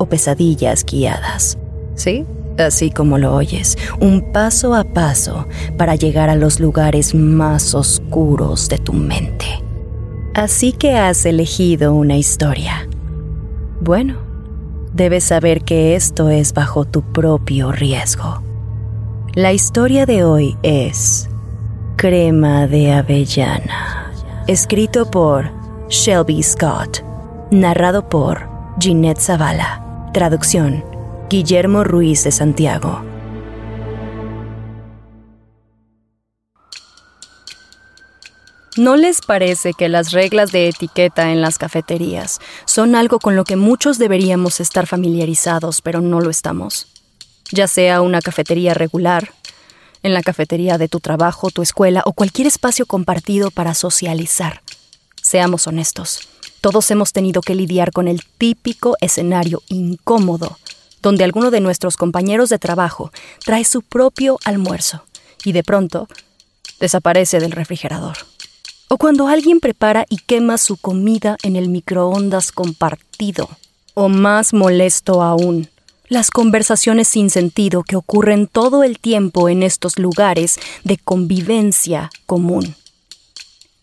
o pesadillas guiadas. ¿Sí? Así como lo oyes, un paso a paso para llegar a los lugares más oscuros de tu mente. Así que has elegido una historia. Bueno, debes saber que esto es bajo tu propio riesgo. La historia de hoy es Crema de Avellana, escrito por Shelby Scott, narrado por Ginette Zavala. Traducción, Guillermo Ruiz de Santiago. ¿No les parece que las reglas de etiqueta en las cafeterías son algo con lo que muchos deberíamos estar familiarizados, pero no lo estamos? Ya sea una cafetería regular, en la cafetería de tu trabajo, tu escuela o cualquier espacio compartido para socializar. Seamos honestos. Todos hemos tenido que lidiar con el típico escenario incómodo, donde alguno de nuestros compañeros de trabajo trae su propio almuerzo y de pronto desaparece del refrigerador. O cuando alguien prepara y quema su comida en el microondas compartido. O más molesto aún, las conversaciones sin sentido que ocurren todo el tiempo en estos lugares de convivencia común.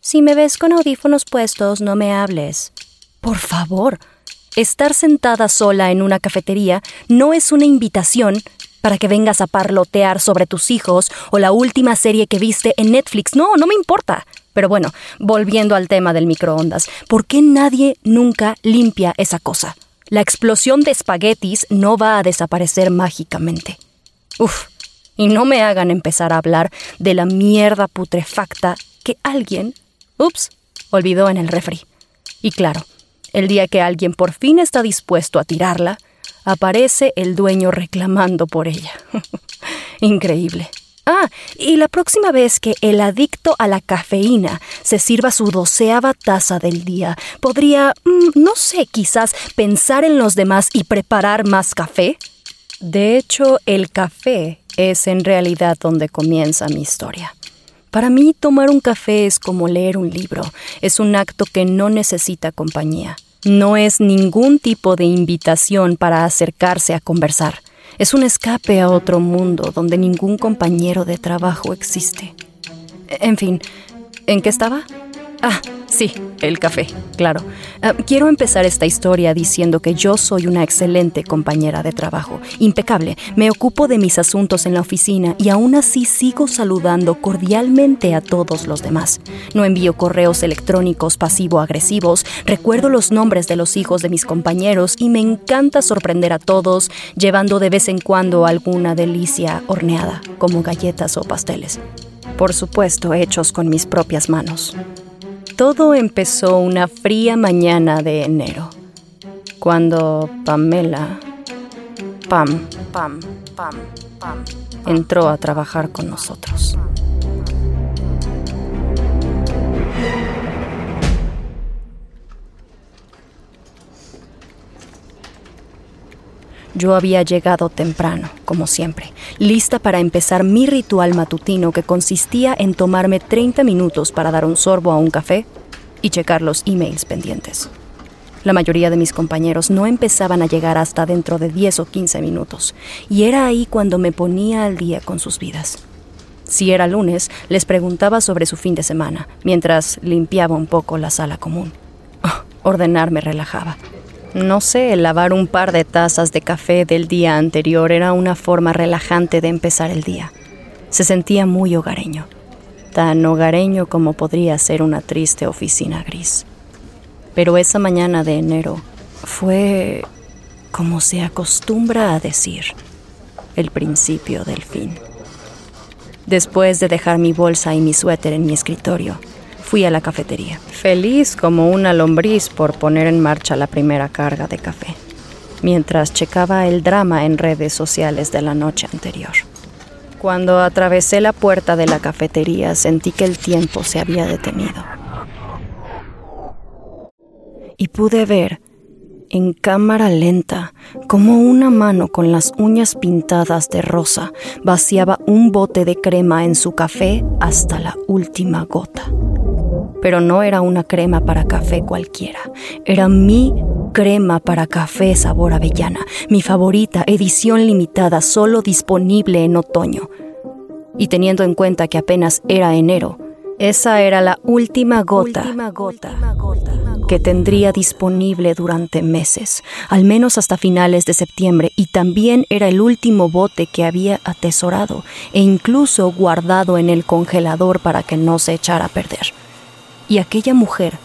Si me ves con audífonos puestos, no me hables. Por favor, estar sentada sola en una cafetería no es una invitación para que vengas a parlotear sobre tus hijos o la última serie que viste en Netflix. No, no me importa. Pero bueno, volviendo al tema del microondas, ¿por qué nadie nunca limpia esa cosa? La explosión de espaguetis no va a desaparecer mágicamente. Uf, y no me hagan empezar a hablar de la mierda putrefacta que alguien Ups, olvidó en el refri. Y claro, el día que alguien por fin está dispuesto a tirarla, aparece el dueño reclamando por ella. Increíble. Ah, y la próxima vez que el adicto a la cafeína se sirva su doceava taza del día, podría, mm, no sé, quizás pensar en los demás y preparar más café. De hecho, el café es en realidad donde comienza mi historia. Para mí tomar un café es como leer un libro, es un acto que no necesita compañía. No es ningún tipo de invitación para acercarse a conversar. Es un escape a otro mundo donde ningún compañero de trabajo existe. En fin, ¿en qué estaba? Ah, sí, el café, claro. Ah, quiero empezar esta historia diciendo que yo soy una excelente compañera de trabajo, impecable. Me ocupo de mis asuntos en la oficina y aún así sigo saludando cordialmente a todos los demás. No envío correos electrónicos pasivo-agresivos, recuerdo los nombres de los hijos de mis compañeros y me encanta sorprender a todos llevando de vez en cuando alguna delicia horneada, como galletas o pasteles. Por supuesto, hechos con mis propias manos. Todo empezó una fría mañana de enero, cuando Pamela, Pam, Pam, Pam, entró a trabajar con nosotros. Yo había llegado temprano, como siempre, lista para empezar mi ritual matutino que consistía en tomarme 30 minutos para dar un sorbo a un café y checar los emails pendientes. La mayoría de mis compañeros no empezaban a llegar hasta dentro de 10 o 15 minutos, y era ahí cuando me ponía al día con sus vidas. Si era lunes, les preguntaba sobre su fin de semana, mientras limpiaba un poco la sala común. Oh, ordenar me relajaba. No sé, lavar un par de tazas de café del día anterior era una forma relajante de empezar el día. Se sentía muy hogareño, tan hogareño como podría ser una triste oficina gris. Pero esa mañana de enero fue, como se acostumbra a decir, el principio del fin. Después de dejar mi bolsa y mi suéter en mi escritorio, fui a la cafetería, feliz como una lombriz por poner en marcha la primera carga de café. mientras checaba el drama en redes sociales de la noche anterior. Cuando atravesé la puerta de la cafetería sentí que el tiempo se había detenido. Y pude ver, en cámara lenta, como una mano con las uñas pintadas de rosa vaciaba un bote de crema en su café hasta la última gota. Pero no era una crema para café cualquiera, era mi crema para café sabor avellana, mi favorita, edición limitada, solo disponible en otoño. Y teniendo en cuenta que apenas era enero, esa era la última gota, que tendría disponible durante meses, al menos hasta finales de septiembre, y también era el último bote que había atesorado e incluso guardado en el congelador para que no se echara a perder. Y aquella mujer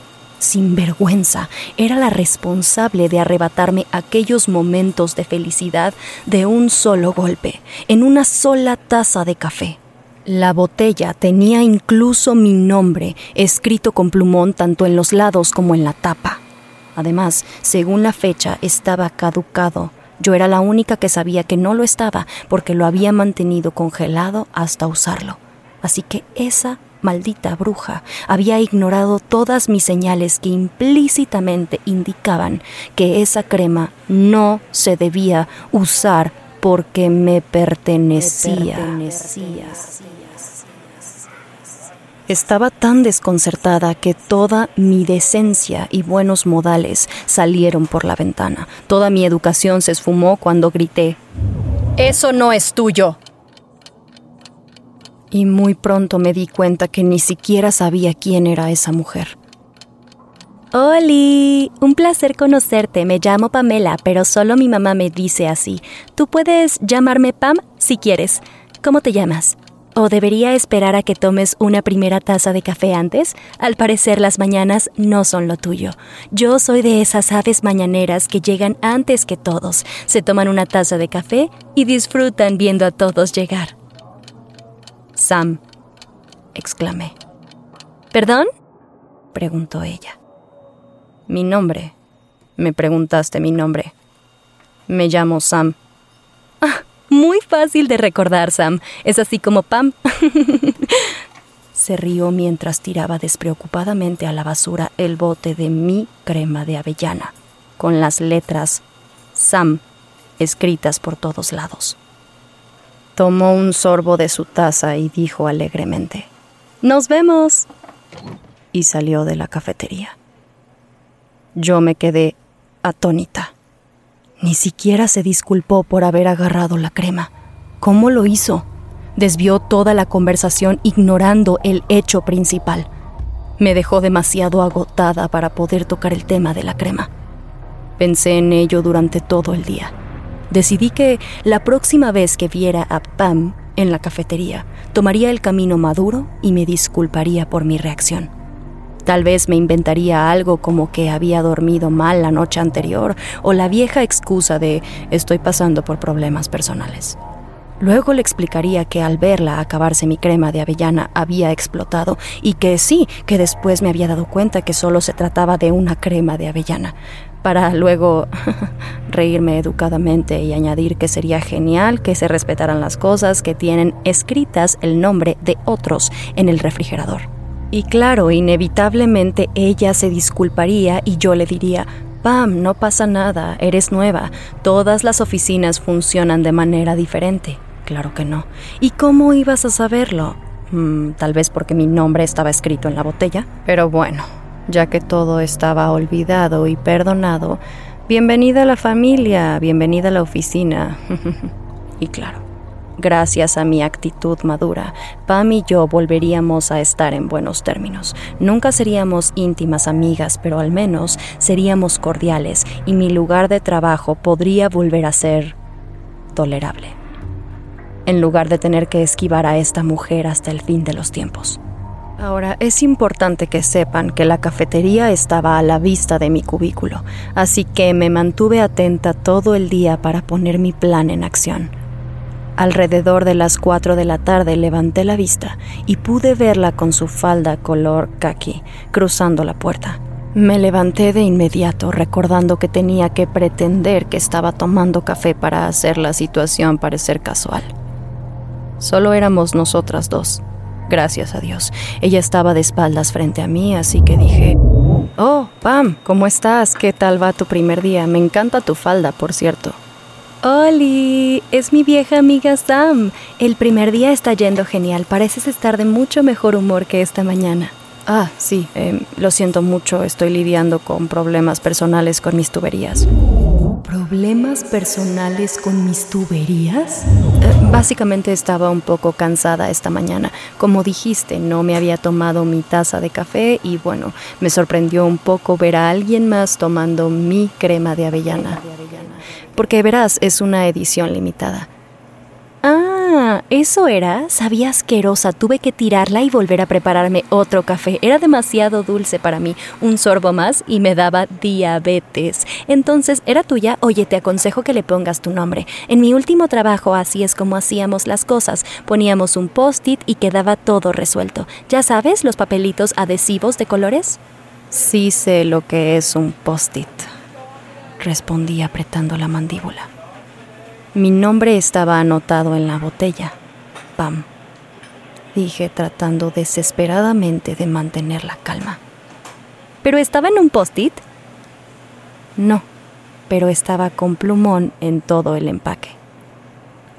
sin vergüenza, era la responsable de arrebatarme aquellos momentos de felicidad de un solo golpe, en una sola taza de café. La botella tenía incluso mi nombre escrito con plumón tanto en los lados como en la tapa. Además, según la fecha, estaba caducado. Yo era la única que sabía que no lo estaba porque lo había mantenido congelado hasta usarlo. Así que esa maldita bruja había ignorado todas mis señales que implícitamente indicaban que esa crema no se debía usar porque me pertenecía. Estaba tan desconcertada que toda mi decencia y buenos modales salieron por la ventana. Toda mi educación se esfumó cuando grité, Eso no es tuyo y muy pronto me di cuenta que ni siquiera sabía quién era esa mujer. ¡Holi! Un placer conocerte. Me llamo Pamela, pero solo mi mamá me dice así. Tú puedes llamarme Pam si quieres. ¿Cómo te llamas? ¿O debería esperar a que tomes una primera taza de café antes? Al parecer las mañanas no son lo tuyo. Yo soy de esas aves mañaneras que llegan antes que todos, se toman una taza de café y disfrutan viendo a todos llegar. Sam, exclamé. ¿Perdón? preguntó ella. Mi nombre. Me preguntaste mi nombre. Me llamo Sam. Ah, muy fácil de recordar, Sam. Es así como Pam. Se rió mientras tiraba despreocupadamente a la basura el bote de mi crema de avellana, con las letras Sam escritas por todos lados. Tomó un sorbo de su taza y dijo alegremente, Nos vemos. Y salió de la cafetería. Yo me quedé atónita. Ni siquiera se disculpó por haber agarrado la crema. ¿Cómo lo hizo? Desvió toda la conversación ignorando el hecho principal. Me dejó demasiado agotada para poder tocar el tema de la crema. Pensé en ello durante todo el día decidí que la próxima vez que viera a Pam en la cafetería, tomaría el camino maduro y me disculparía por mi reacción. Tal vez me inventaría algo como que había dormido mal la noche anterior o la vieja excusa de estoy pasando por problemas personales. Luego le explicaría que al verla acabarse mi crema de avellana había explotado y que sí, que después me había dado cuenta que solo se trataba de una crema de avellana, para luego reírme educadamente y añadir que sería genial que se respetaran las cosas que tienen escritas el nombre de otros en el refrigerador. Y claro, inevitablemente ella se disculparía y yo le diría, Pam, no pasa nada, eres nueva, todas las oficinas funcionan de manera diferente. Claro que no. ¿Y cómo ibas a saberlo? Mm, tal vez porque mi nombre estaba escrito en la botella. Pero bueno, ya que todo estaba olvidado y perdonado, bienvenida a la familia, bienvenida a la oficina. y claro, gracias a mi actitud madura, Pam y yo volveríamos a estar en buenos términos. Nunca seríamos íntimas amigas, pero al menos seríamos cordiales y mi lugar de trabajo podría volver a ser tolerable, en lugar de tener que esquivar a esta mujer hasta el fin de los tiempos. Ahora, es importante que sepan que la cafetería estaba a la vista de mi cubículo, así que me mantuve atenta todo el día para poner mi plan en acción. Alrededor de las 4 de la tarde levanté la vista y pude verla con su falda color khaki cruzando la puerta. Me levanté de inmediato recordando que tenía que pretender que estaba tomando café para hacer la situación parecer casual. Solo éramos nosotras dos. Gracias a Dios. Ella estaba de espaldas frente a mí, así que dije, Oh, Pam, ¿cómo estás? ¿Qué tal va tu primer día? Me encanta tu falda, por cierto. Oli, es mi vieja amiga Sam. El primer día está yendo genial. Pareces estar de mucho mejor humor que esta mañana. Ah, sí, em, lo siento mucho. Estoy lidiando con problemas personales con mis tuberías. ¿Problemas personales con mis tuberías? Eh, básicamente estaba un poco cansada esta mañana. Como dijiste, no me había tomado mi taza de café y bueno, me sorprendió un poco ver a alguien más tomando mi crema de avellana. Porque verás, es una edición limitada. Eso era. Sabía asquerosa. Tuve que tirarla y volver a prepararme otro café. Era demasiado dulce para mí. Un sorbo más y me daba diabetes. Entonces, ¿era tuya? Oye, te aconsejo que le pongas tu nombre. En mi último trabajo así es como hacíamos las cosas. Poníamos un post-it y quedaba todo resuelto. ¿Ya sabes los papelitos adhesivos de colores? Sí sé lo que es un post-it. Respondí apretando la mandíbula. Mi nombre estaba anotado en la botella. Pam. Dije tratando desesperadamente de mantener la calma. ¿Pero estaba en un post-it? No, pero estaba con plumón en todo el empaque.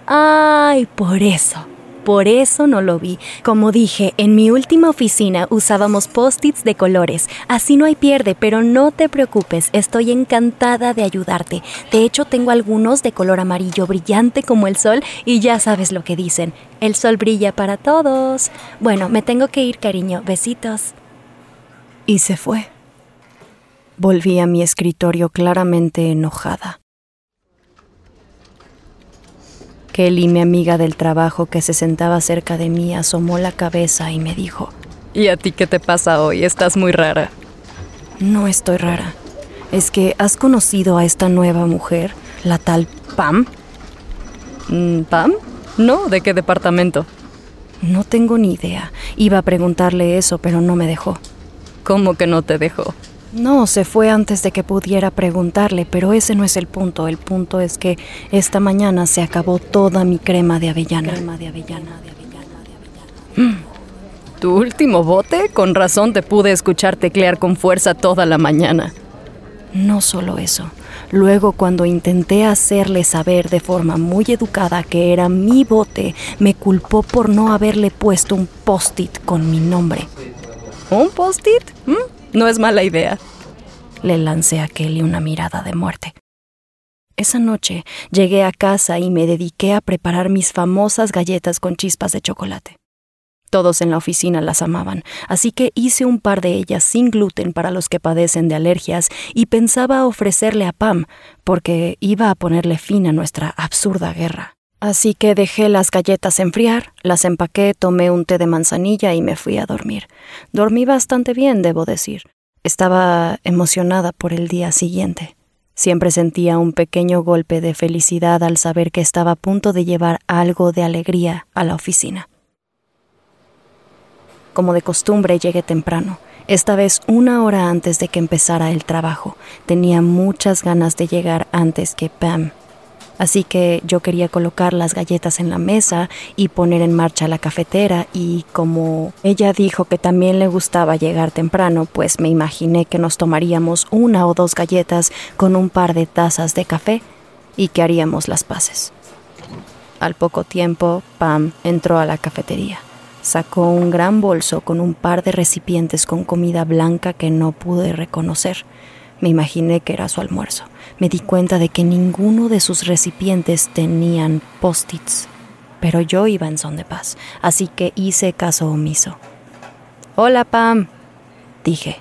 Ay, por eso. Por eso no lo vi. Como dije, en mi última oficina usábamos post-its de colores. Así no hay pierde, pero no te preocupes, estoy encantada de ayudarte. De hecho, tengo algunos de color amarillo brillante como el sol y ya sabes lo que dicen. El sol brilla para todos. Bueno, me tengo que ir, cariño. Besitos. Y se fue. Volví a mi escritorio claramente enojada. Kelly, mi amiga del trabajo que se sentaba cerca de mí, asomó la cabeza y me dijo, ¿Y a ti qué te pasa hoy? Estás muy rara. No estoy rara. Es que has conocido a esta nueva mujer, la tal Pam. Mm, ¿Pam? No, ¿de qué departamento? No tengo ni idea. Iba a preguntarle eso, pero no me dejó. ¿Cómo que no te dejó? No, se fue antes de que pudiera preguntarle, pero ese no es el punto. El punto es que esta mañana se acabó toda mi crema de avellana. Crema de avellana, de avellana, de avellana. ¿Tu último bote? Con razón te pude escuchar teclear con fuerza toda la mañana. No solo eso. Luego, cuando intenté hacerle saber de forma muy educada que era mi bote, me culpó por no haberle puesto un post-it con mi nombre. ¿Un post-it? ¿Mm? No es mala idea. Le lancé a Kelly una mirada de muerte. Esa noche llegué a casa y me dediqué a preparar mis famosas galletas con chispas de chocolate. Todos en la oficina las amaban, así que hice un par de ellas sin gluten para los que padecen de alergias y pensaba ofrecerle a Pam, porque iba a ponerle fin a nuestra absurda guerra. Así que dejé las galletas enfriar, las empaqué, tomé un té de manzanilla y me fui a dormir. Dormí bastante bien, debo decir. Estaba emocionada por el día siguiente. Siempre sentía un pequeño golpe de felicidad al saber que estaba a punto de llevar algo de alegría a la oficina. Como de costumbre llegué temprano, esta vez una hora antes de que empezara el trabajo. Tenía muchas ganas de llegar antes que Pam Así que yo quería colocar las galletas en la mesa y poner en marcha la cafetera y como ella dijo que también le gustaba llegar temprano, pues me imaginé que nos tomaríamos una o dos galletas con un par de tazas de café y que haríamos las paces. Al poco tiempo, Pam entró a la cafetería. Sacó un gran bolso con un par de recipientes con comida blanca que no pude reconocer. Me imaginé que era su almuerzo. Me di cuenta de que ninguno de sus recipientes tenían post-its, pero yo iba en son de paz, así que hice caso omiso. Hola, Pam, dije.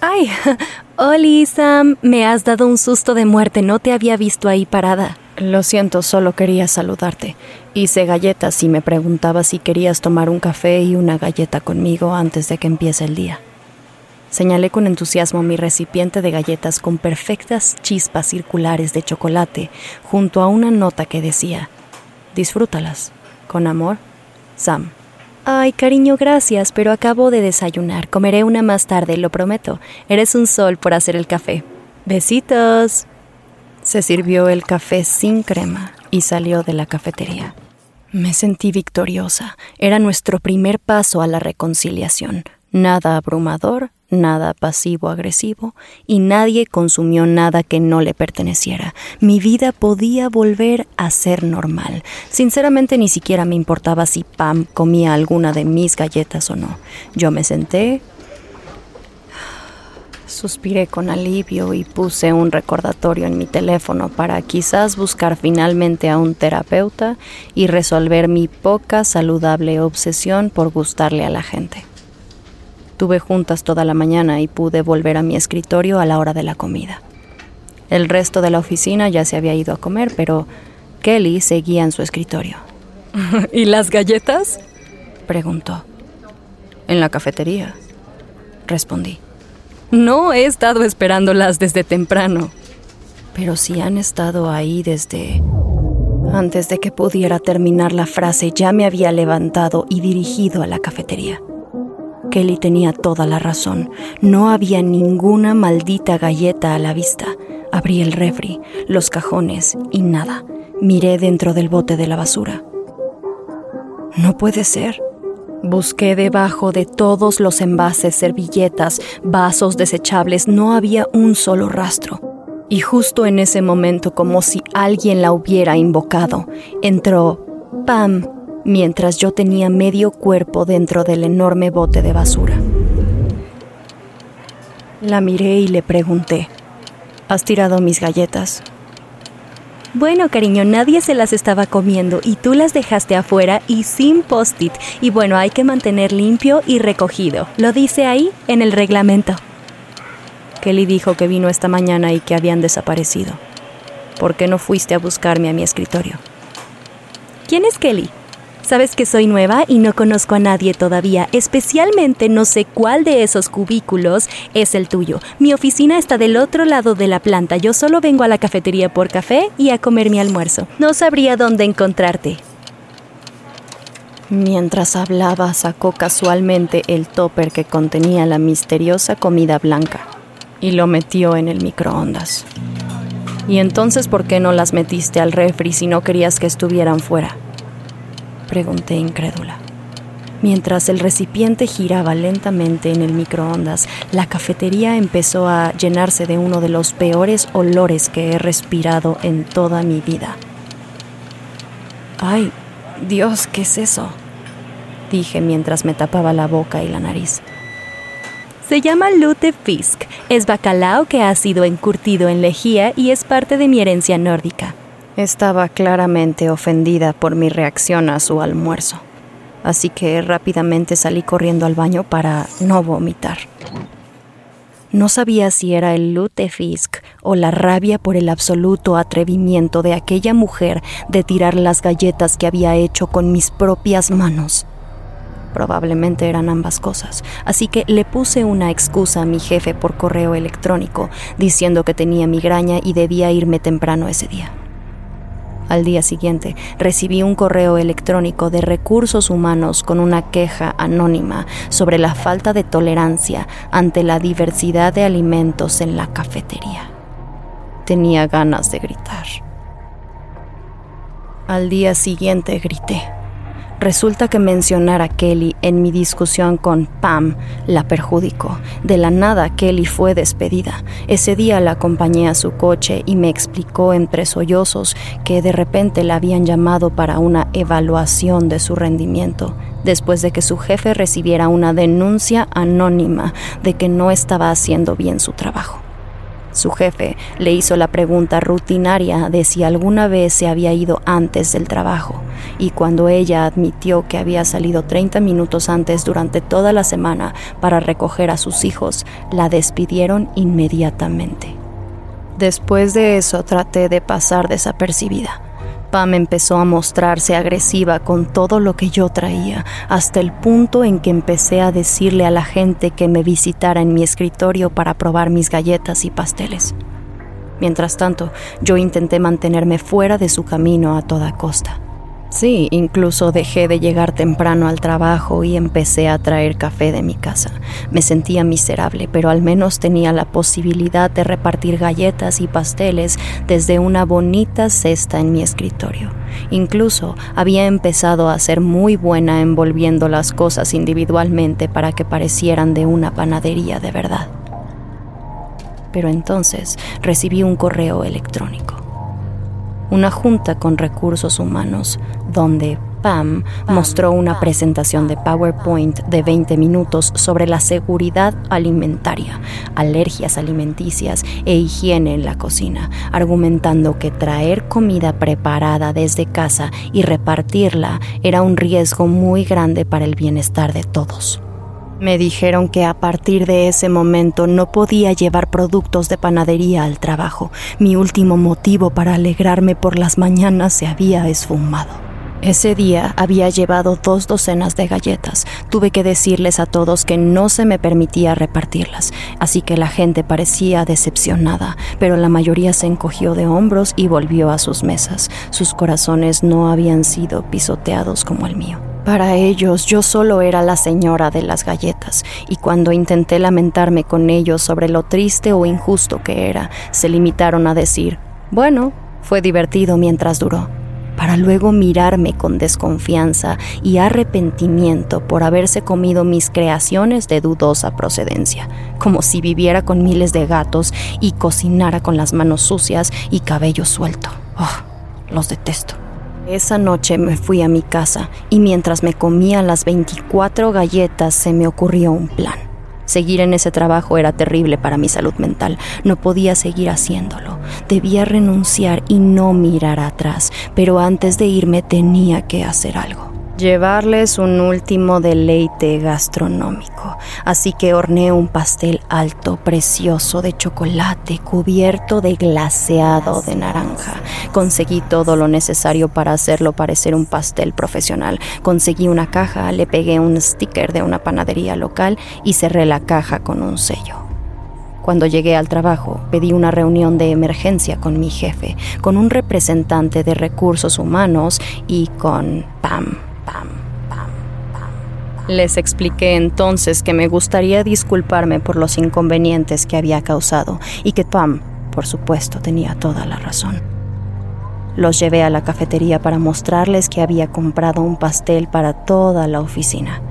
Ay, Oli, Sam, me has dado un susto de muerte, no te había visto ahí parada. Lo siento, solo quería saludarte. Hice galletas y me preguntaba si querías tomar un café y una galleta conmigo antes de que empiece el día. Señalé con entusiasmo mi recipiente de galletas con perfectas chispas circulares de chocolate junto a una nota que decía, disfrútalas, con amor, Sam. Ay, cariño, gracias, pero acabo de desayunar. Comeré una más tarde, lo prometo. Eres un sol por hacer el café. Besitos. Se sirvió el café sin crema y salió de la cafetería. Me sentí victoriosa. Era nuestro primer paso a la reconciliación. Nada abrumador, nada pasivo-agresivo, y nadie consumió nada que no le perteneciera. Mi vida podía volver a ser normal. Sinceramente ni siquiera me importaba si Pam comía alguna de mis galletas o no. Yo me senté, suspiré con alivio y puse un recordatorio en mi teléfono para quizás buscar finalmente a un terapeuta y resolver mi poca saludable obsesión por gustarle a la gente. Tuve juntas toda la mañana y pude volver a mi escritorio a la hora de la comida. El resto de la oficina ya se había ido a comer, pero Kelly seguía en su escritorio. ¿Y las galletas? preguntó. En la cafetería, respondí. No he estado esperándolas desde temprano. Pero si han estado ahí desde... Antes de que pudiera terminar la frase, ya me había levantado y dirigido a la cafetería. Kelly tenía toda la razón. No había ninguna maldita galleta a la vista. Abrí el refri, los cajones y nada. Miré dentro del bote de la basura. No puede ser. Busqué debajo de todos los envases, servilletas, vasos desechables. No había un solo rastro. Y justo en ese momento, como si alguien la hubiera invocado, entró Pam mientras yo tenía medio cuerpo dentro del enorme bote de basura. La miré y le pregunté, ¿has tirado mis galletas? Bueno, cariño, nadie se las estaba comiendo y tú las dejaste afuera y sin post-it. Y bueno, hay que mantener limpio y recogido. Lo dice ahí en el reglamento. Kelly dijo que vino esta mañana y que habían desaparecido. ¿Por qué no fuiste a buscarme a mi escritorio? ¿Quién es Kelly? Sabes que soy nueva y no conozco a nadie todavía, especialmente no sé cuál de esos cubículos es el tuyo. Mi oficina está del otro lado de la planta, yo solo vengo a la cafetería por café y a comer mi almuerzo. No sabría dónde encontrarte. Mientras hablaba, sacó casualmente el topper que contenía la misteriosa comida blanca y lo metió en el microondas. ¿Y entonces por qué no las metiste al refri si no querías que estuvieran fuera? Pregunté incrédula. Mientras el recipiente giraba lentamente en el microondas, la cafetería empezó a llenarse de uno de los peores olores que he respirado en toda mi vida. ¡Ay, Dios, qué es eso! dije mientras me tapaba la boca y la nariz. Se llama Lute Fisk. Es bacalao que ha sido encurtido en lejía y es parte de mi herencia nórdica. Estaba claramente ofendida por mi reacción a su almuerzo, así que rápidamente salí corriendo al baño para no vomitar. No sabía si era el lutefisk o la rabia por el absoluto atrevimiento de aquella mujer de tirar las galletas que había hecho con mis propias manos. Probablemente eran ambas cosas, así que le puse una excusa a mi jefe por correo electrónico diciendo que tenía migraña y debía irme temprano ese día. Al día siguiente recibí un correo electrónico de recursos humanos con una queja anónima sobre la falta de tolerancia ante la diversidad de alimentos en la cafetería. Tenía ganas de gritar. Al día siguiente grité. Resulta que mencionar a Kelly en mi discusión con Pam la perjudicó. De la nada Kelly fue despedida. Ese día la acompañé a su coche y me explicó entre sollozos que de repente la habían llamado para una evaluación de su rendimiento, después de que su jefe recibiera una denuncia anónima de que no estaba haciendo bien su trabajo. Su jefe le hizo la pregunta rutinaria de si alguna vez se había ido antes del trabajo, y cuando ella admitió que había salido 30 minutos antes durante toda la semana para recoger a sus hijos, la despidieron inmediatamente. Después de eso traté de pasar desapercibida Pam empezó a mostrarse agresiva con todo lo que yo traía, hasta el punto en que empecé a decirle a la gente que me visitara en mi escritorio para probar mis galletas y pasteles. Mientras tanto, yo intenté mantenerme fuera de su camino a toda costa. Sí, incluso dejé de llegar temprano al trabajo y empecé a traer café de mi casa. Me sentía miserable, pero al menos tenía la posibilidad de repartir galletas y pasteles desde una bonita cesta en mi escritorio. Incluso había empezado a ser muy buena envolviendo las cosas individualmente para que parecieran de una panadería de verdad. Pero entonces recibí un correo electrónico una junta con recursos humanos, donde Pam mostró una presentación de PowerPoint de 20 minutos sobre la seguridad alimentaria, alergias alimenticias e higiene en la cocina, argumentando que traer comida preparada desde casa y repartirla era un riesgo muy grande para el bienestar de todos. Me dijeron que a partir de ese momento no podía llevar productos de panadería al trabajo. Mi último motivo para alegrarme por las mañanas se había esfumado. Ese día había llevado dos docenas de galletas. Tuve que decirles a todos que no se me permitía repartirlas, así que la gente parecía decepcionada, pero la mayoría se encogió de hombros y volvió a sus mesas. Sus corazones no habían sido pisoteados como el mío. Para ellos yo solo era la señora de las galletas, y cuando intenté lamentarme con ellos sobre lo triste o injusto que era, se limitaron a decir, bueno, fue divertido mientras duró, para luego mirarme con desconfianza y arrepentimiento por haberse comido mis creaciones de dudosa procedencia, como si viviera con miles de gatos y cocinara con las manos sucias y cabello suelto. Oh, los detesto. Esa noche me fui a mi casa y mientras me comía las 24 galletas se me ocurrió un plan. Seguir en ese trabajo era terrible para mi salud mental. No podía seguir haciéndolo. Debía renunciar y no mirar atrás, pero antes de irme tenía que hacer algo llevarles un último deleite gastronómico, así que horneé un pastel alto, precioso de chocolate cubierto de glaseado de naranja. Conseguí todo lo necesario para hacerlo parecer un pastel profesional. Conseguí una caja, le pegué un sticker de una panadería local y cerré la caja con un sello. Cuando llegué al trabajo, pedí una reunión de emergencia con mi jefe, con un representante de recursos humanos y con Pam, les expliqué entonces que me gustaría disculparme por los inconvenientes que había causado y que Pam, por supuesto, tenía toda la razón. Los llevé a la cafetería para mostrarles que había comprado un pastel para toda la oficina.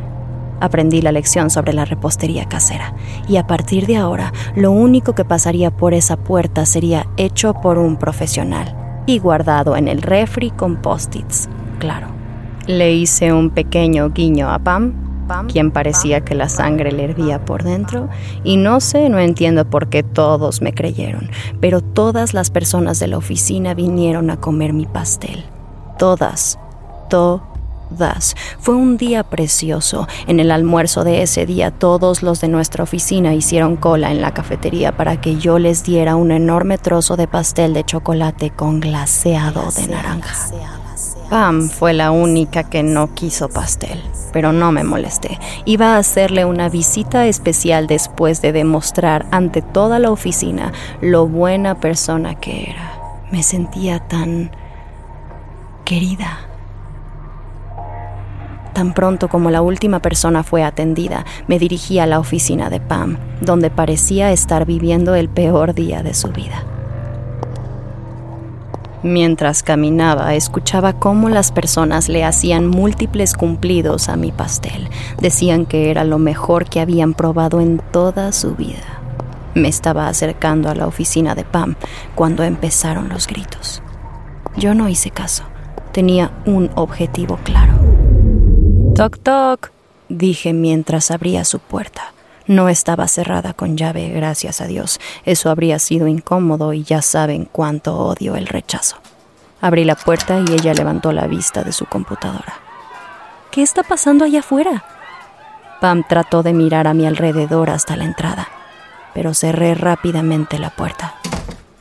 Aprendí la lección sobre la repostería casera y a partir de ahora lo único que pasaría por esa puerta sería hecho por un profesional y guardado en el refri con post-its, claro. Le hice un pequeño guiño a Pam quien parecía que la sangre le hervía por dentro, y no sé, no entiendo por qué todos me creyeron, pero todas las personas de la oficina vinieron a comer mi pastel. Todas, todas. Fue un día precioso. En el almuerzo de ese día todos los de nuestra oficina hicieron cola en la cafetería para que yo les diera un enorme trozo de pastel de chocolate con glaseado de naranja. Pam fue la única que no quiso pastel, pero no me molesté. Iba a hacerle una visita especial después de demostrar ante toda la oficina lo buena persona que era. Me sentía tan querida. Tan pronto como la última persona fue atendida, me dirigí a la oficina de Pam, donde parecía estar viviendo el peor día de su vida. Mientras caminaba, escuchaba cómo las personas le hacían múltiples cumplidos a mi pastel. Decían que era lo mejor que habían probado en toda su vida. Me estaba acercando a la oficina de Pam cuando empezaron los gritos. Yo no hice caso. Tenía un objetivo claro. Toc toc, dije mientras abría su puerta. No estaba cerrada con llave, gracias a Dios. Eso habría sido incómodo y ya saben cuánto odio el rechazo. Abrí la puerta y ella levantó la vista de su computadora. ¿Qué está pasando allá afuera? Pam trató de mirar a mi alrededor hasta la entrada, pero cerré rápidamente la puerta.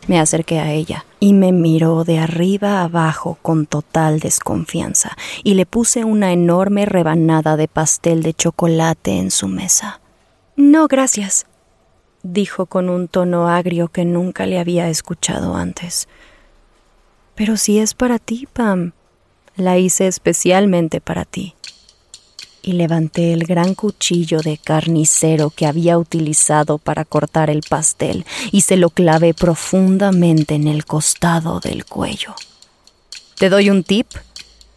Me acerqué a ella y me miró de arriba abajo con total desconfianza y le puse una enorme rebanada de pastel de chocolate en su mesa. No, gracias, dijo con un tono agrio que nunca le había escuchado antes. Pero si es para ti, Pam, La hice especialmente para ti. Y levanté el gran cuchillo de carnicero que había utilizado para cortar el pastel y se lo clavé profundamente en el costado del cuello. ¿Te doy un tip?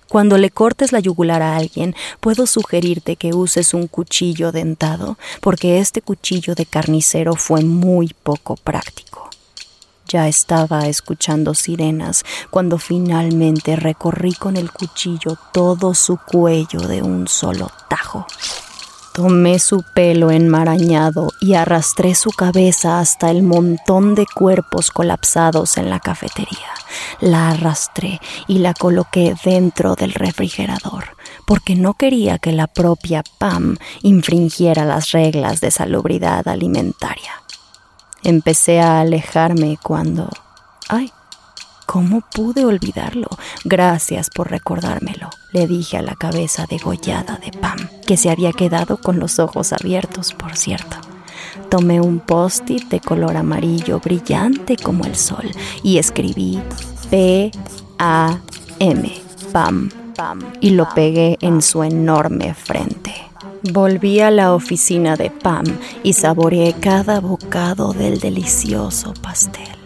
Cuando le cortes la yugular a alguien, puedo sugerirte que uses un cuchillo dentado, porque este cuchillo de carnicero fue muy poco práctico. Ya estaba escuchando sirenas cuando finalmente recorrí con el cuchillo todo su cuello de un solo tajo. Tomé su pelo enmarañado y arrastré su cabeza hasta el montón de cuerpos colapsados en la cafetería. La arrastré y la coloqué dentro del refrigerador, porque no quería que la propia Pam infringiera las reglas de salubridad alimentaria. Empecé a alejarme cuando... ¡Ay! ¿Cómo pude olvidarlo? Gracias por recordármelo, le dije a la cabeza degollada de Pam, que se había quedado con los ojos abiertos, por cierto. Tomé un post-it de color amarillo brillante como el sol y escribí P-A-M, Pam, Pam, y lo pegué en su enorme frente. Volví a la oficina de Pam y saboreé cada bocado del delicioso pastel.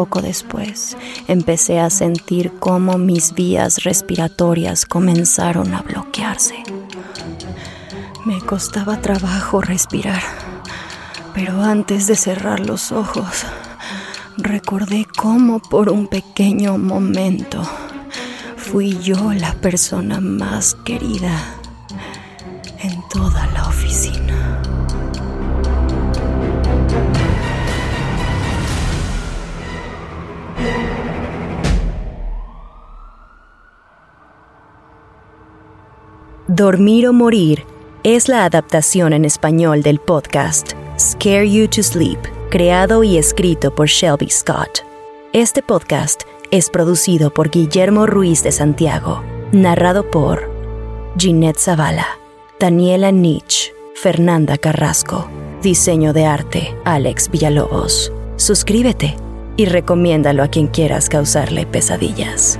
Poco después empecé a sentir cómo mis vías respiratorias comenzaron a bloquearse. Me costaba trabajo respirar, pero antes de cerrar los ojos, recordé cómo por un pequeño momento fui yo la persona más querida Dormir o Morir es la adaptación en español del podcast Scare You to Sleep, creado y escrito por Shelby Scott. Este podcast es producido por Guillermo Ruiz de Santiago, narrado por Ginette Zavala, Daniela Nietzsche, Fernanda Carrasco, diseño de arte Alex Villalobos. Suscríbete y recomiéndalo a quien quieras causarle pesadillas.